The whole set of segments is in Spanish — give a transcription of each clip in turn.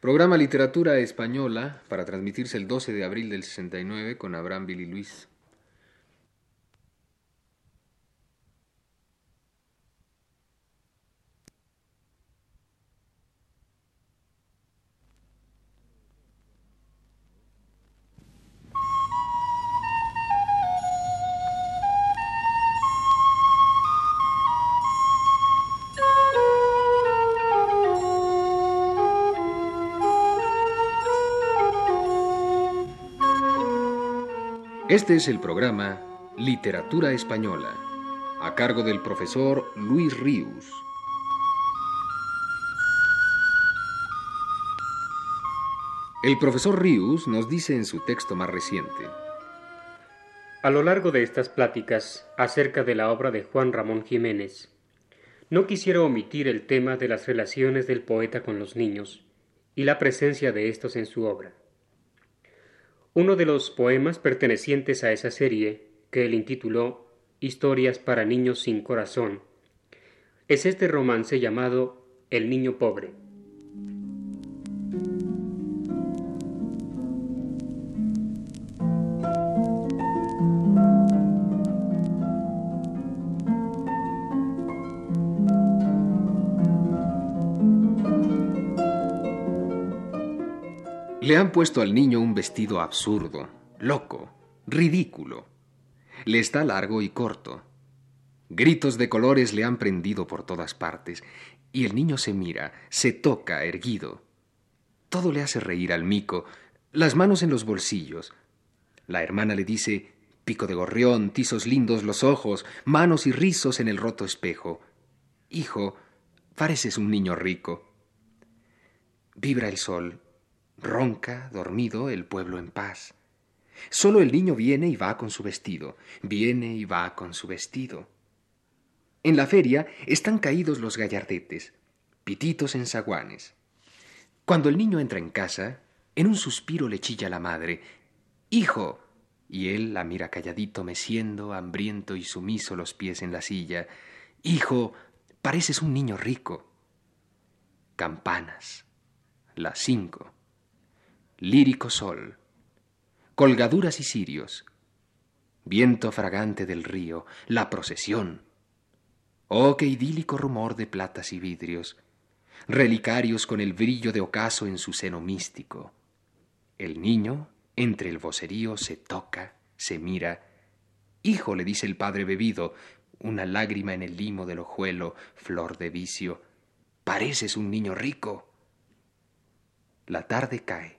Programa Literatura Española para transmitirse el 12 de abril del 69 con Abraham Billy Luis. Este es el programa Literatura Española, a cargo del profesor Luis Ríos. El profesor Ríos nos dice en su texto más reciente. A lo largo de estas pláticas acerca de la obra de Juan Ramón Jiménez, no quisiera omitir el tema de las relaciones del poeta con los niños y la presencia de estos en su obra. Uno de los poemas pertenecientes a esa serie, que él intituló Historias para niños sin corazón, es este romance llamado El niño pobre. Le han puesto al niño un vestido absurdo, loco, ridículo. Le está largo y corto. Gritos de colores le han prendido por todas partes, y el niño se mira, se toca erguido. Todo le hace reír al mico, las manos en los bolsillos. La hermana le dice pico de gorrión, tizos lindos los ojos, manos y rizos en el roto espejo. Hijo, pareces un niño rico. Vibra el sol, Ronca, dormido, el pueblo en paz. Solo el niño viene y va con su vestido, viene y va con su vestido. En la feria están caídos los gallardetes, pititos en zaguanes. Cuando el niño entra en casa, en un suspiro le chilla la madre, Hijo. Y él la mira calladito, meciendo, hambriento y sumiso los pies en la silla. Hijo, pareces un niño rico. Campanas. Las cinco lírico sol, colgaduras y cirios, viento fragante del río, la procesión. Oh, qué idílico rumor de platas y vidrios, relicarios con el brillo de ocaso en su seno místico. El niño, entre el vocerío, se toca, se mira. Hijo, le dice el padre bebido, una lágrima en el limo del ojuelo, flor de vicio. Pareces un niño rico. La tarde cae.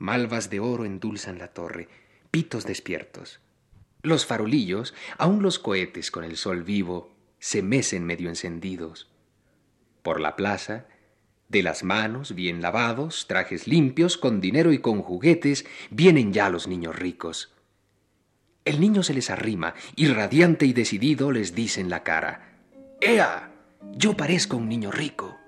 Malvas de oro endulzan la torre, pitos despiertos. Los farolillos, aun los cohetes con el sol vivo, se mecen medio encendidos. Por la plaza, de las manos, bien lavados, trajes limpios, con dinero y con juguetes, vienen ya los niños ricos. El niño se les arrima y radiante y decidido les dice en la cara, ¡Ea! Yo parezco un niño rico.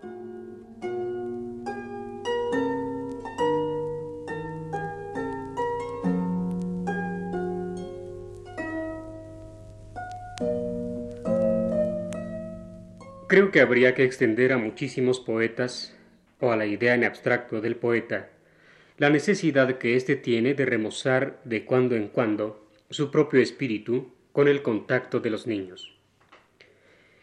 Creo que habría que extender a muchísimos poetas, o a la idea en abstracto del poeta, la necesidad que éste tiene de remozar de cuando en cuando su propio espíritu con el contacto de los niños.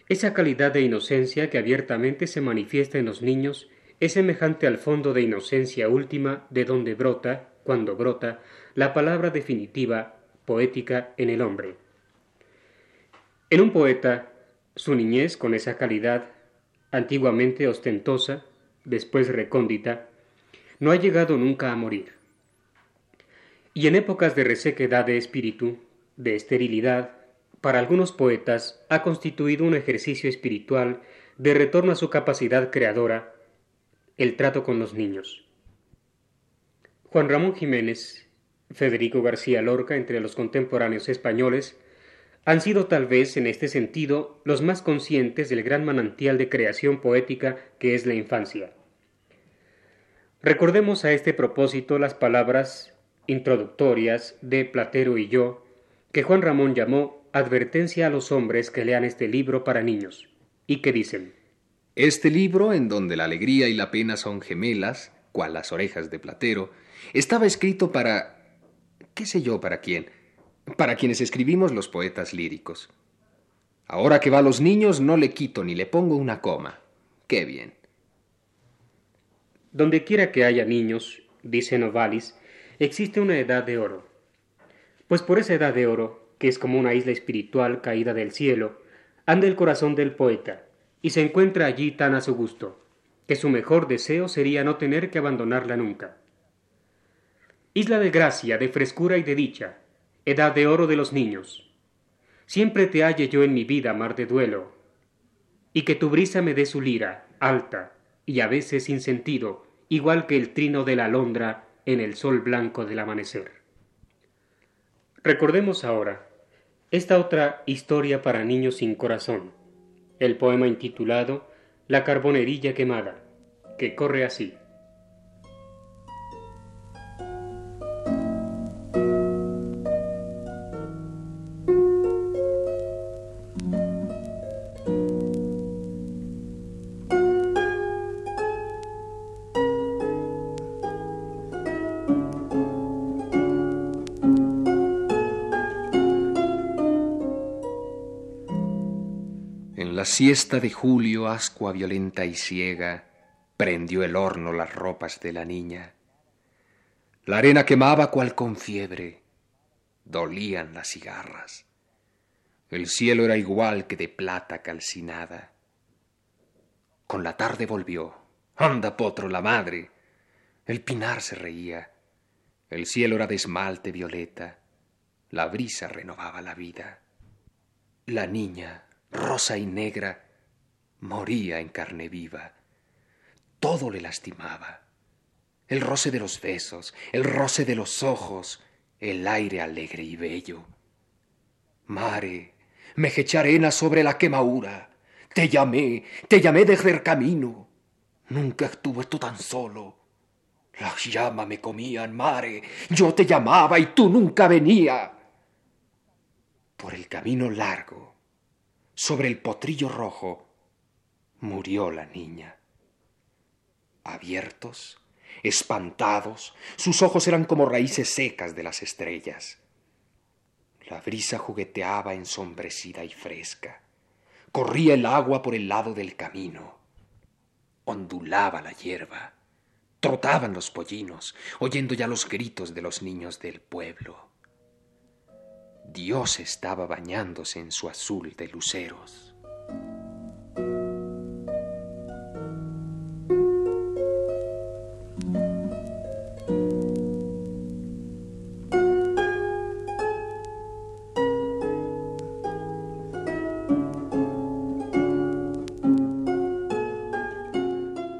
Esa calidad de inocencia que abiertamente se manifiesta en los niños es semejante al fondo de inocencia última de donde brota, cuando brota, la palabra definitiva, poética en el hombre. En un poeta, su niñez, con esa calidad, antiguamente ostentosa, después recóndita, no ha llegado nunca a morir. Y en épocas de resequedad de espíritu, de esterilidad, para algunos poetas ha constituido un ejercicio espiritual de retorno a su capacidad creadora, el trato con los niños. Juan Ramón Jiménez, Federico García Lorca, entre los contemporáneos españoles, han sido tal vez en este sentido los más conscientes del gran manantial de creación poética que es la infancia. Recordemos a este propósito las palabras introductorias de Platero y yo, que Juan Ramón llamó Advertencia a los hombres que lean este libro para niños, y que dicen Este libro, en donde la alegría y la pena son gemelas, cual las orejas de Platero, estaba escrito para... qué sé yo para quién, para quienes escribimos los poetas líricos. Ahora que va a los niños no le quito ni le pongo una coma. Qué bien. Donde quiera que haya niños, dice Novalis, existe una edad de oro. Pues por esa edad de oro, que es como una isla espiritual caída del cielo, anda el corazón del poeta, y se encuentra allí tan a su gusto, que su mejor deseo sería no tener que abandonarla nunca. Isla de gracia, de frescura y de dicha, edad de oro de los niños. Siempre te halle yo en mi vida mar de duelo, y que tu brisa me dé su lira, alta, y a veces sin sentido, igual que el trino de la alondra en el sol blanco del amanecer. Recordemos ahora esta otra historia para niños sin corazón, el poema intitulado La carbonerilla quemada, que corre así. La siesta de julio, ascua violenta y ciega, prendió el horno las ropas de la niña. La arena quemaba cual con fiebre, dolían las cigarras. El cielo era igual que de plata calcinada. Con la tarde volvió. Anda, potro, la madre. El pinar se reía. El cielo era de esmalte violeta. La brisa renovaba la vida. La niña rosa y negra, moría en carne viva. Todo le lastimaba. El roce de los besos, el roce de los ojos, el aire alegre y bello. Mare, me arena sobre la quemadura. Te llamé, te llamé desde el camino. Nunca estuve tú tan solo. Las llamas me comían, mare. Yo te llamaba y tú nunca venía. Por el camino largo, sobre el potrillo rojo, murió la niña. Abiertos, espantados, sus ojos eran como raíces secas de las estrellas. La brisa jugueteaba ensombrecida y fresca. Corría el agua por el lado del camino. Ondulaba la hierba. Trotaban los pollinos, oyendo ya los gritos de los niños del pueblo. Dios estaba bañándose en su azul de luceros.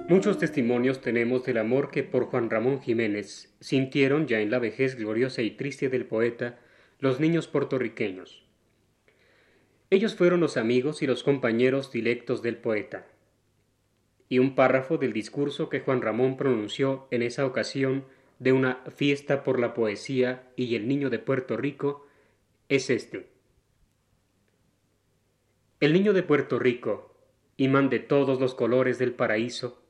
Muchos testimonios tenemos del amor que por Juan Ramón Jiménez sintieron ya en la vejez gloriosa y triste del poeta los niños puertorriqueños. Ellos fueron los amigos y los compañeros dilectos del poeta. Y un párrafo del discurso que Juan Ramón pronunció en esa ocasión de una fiesta por la poesía y el niño de Puerto Rico es este. El niño de Puerto Rico, imán de todos los colores del paraíso,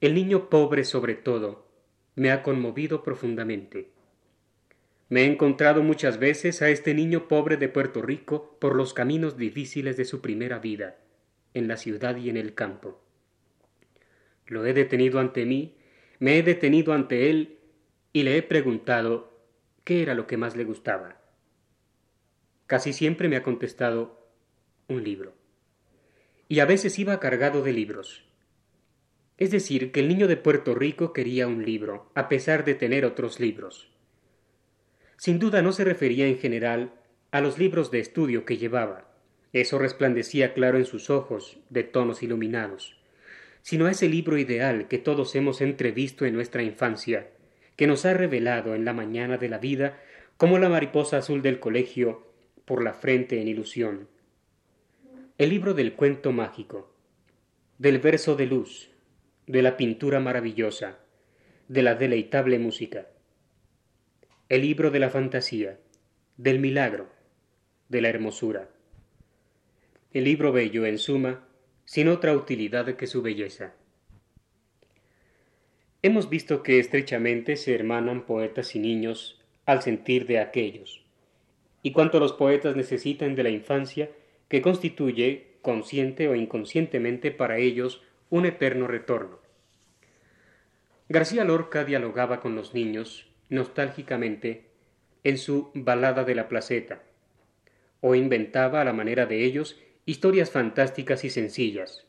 el niño pobre sobre todo, me ha conmovido profundamente. Me he encontrado muchas veces a este niño pobre de Puerto Rico por los caminos difíciles de su primera vida, en la ciudad y en el campo. Lo he detenido ante mí, me he detenido ante él y le he preguntado qué era lo que más le gustaba. Casi siempre me ha contestado un libro. Y a veces iba cargado de libros. Es decir, que el niño de Puerto Rico quería un libro, a pesar de tener otros libros. Sin duda no se refería en general a los libros de estudio que llevaba, eso resplandecía claro en sus ojos, de tonos iluminados, sino a ese libro ideal que todos hemos entrevisto en nuestra infancia, que nos ha revelado en la mañana de la vida como la mariposa azul del colegio por la frente en ilusión. El libro del cuento mágico, del verso de luz, de la pintura maravillosa, de la deleitable música el libro de la fantasía, del milagro, de la hermosura. El libro bello, en suma, sin otra utilidad que su belleza. Hemos visto que estrechamente se hermanan poetas y niños al sentir de aquellos, y cuanto los poetas necesitan de la infancia, que constituye, consciente o inconscientemente para ellos, un eterno retorno. García Lorca dialogaba con los niños, nostálgicamente, en su Balada de la Placeta, o inventaba a la manera de ellos historias fantásticas y sencillas,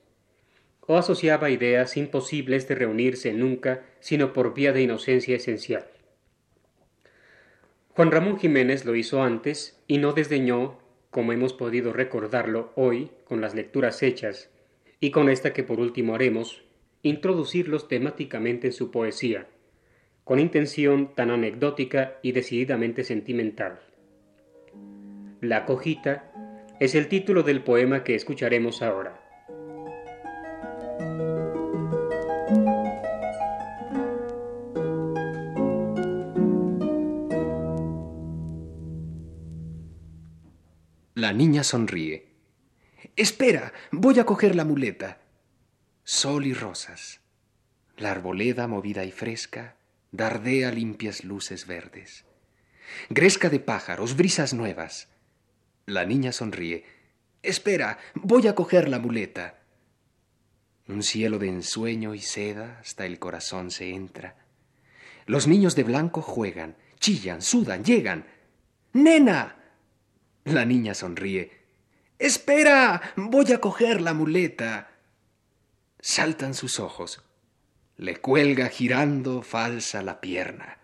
o asociaba ideas imposibles de reunirse nunca sino por vía de inocencia esencial. Juan Ramón Jiménez lo hizo antes y no desdeñó, como hemos podido recordarlo hoy con las lecturas hechas, y con esta que por último haremos, introducirlos temáticamente en su poesía, con intención tan anecdótica y decididamente sentimental. La cojita es el título del poema que escucharemos ahora. La niña sonríe. Espera, voy a coger la muleta. Sol y rosas. La arboleda movida y fresca dardea limpias luces verdes. Gresca de pájaros, brisas nuevas. La niña sonríe. Espera, voy a coger la muleta. Un cielo de ensueño y seda hasta el corazón se entra. Los niños de blanco juegan, chillan, sudan, llegan. ¡Nena! La niña sonríe. Espera, voy a coger la muleta. Saltan sus ojos. Le cuelga girando falsa la pierna.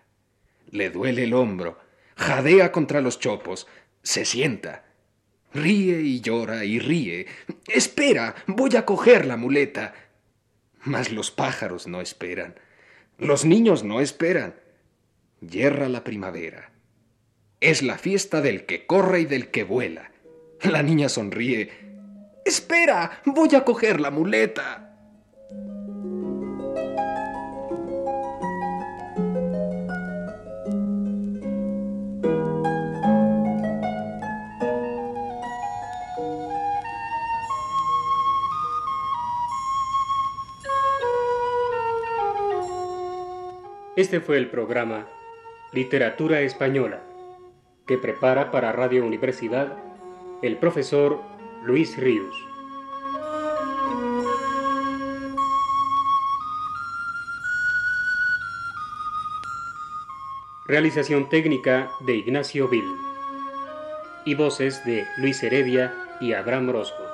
Le duele el hombro. Jadea contra los chopos. Se sienta. Ríe y llora y ríe. Espera, voy a coger la muleta. Mas los pájaros no esperan. Los niños no esperan. Yerra la primavera. Es la fiesta del que corre y del que vuela. La niña sonríe. Espera, voy a coger la muleta. Este fue el programa Literatura Española que prepara para Radio Universidad el profesor Luis Ríos. Realización técnica de Ignacio Vil y voces de Luis Heredia y Abraham Rosco.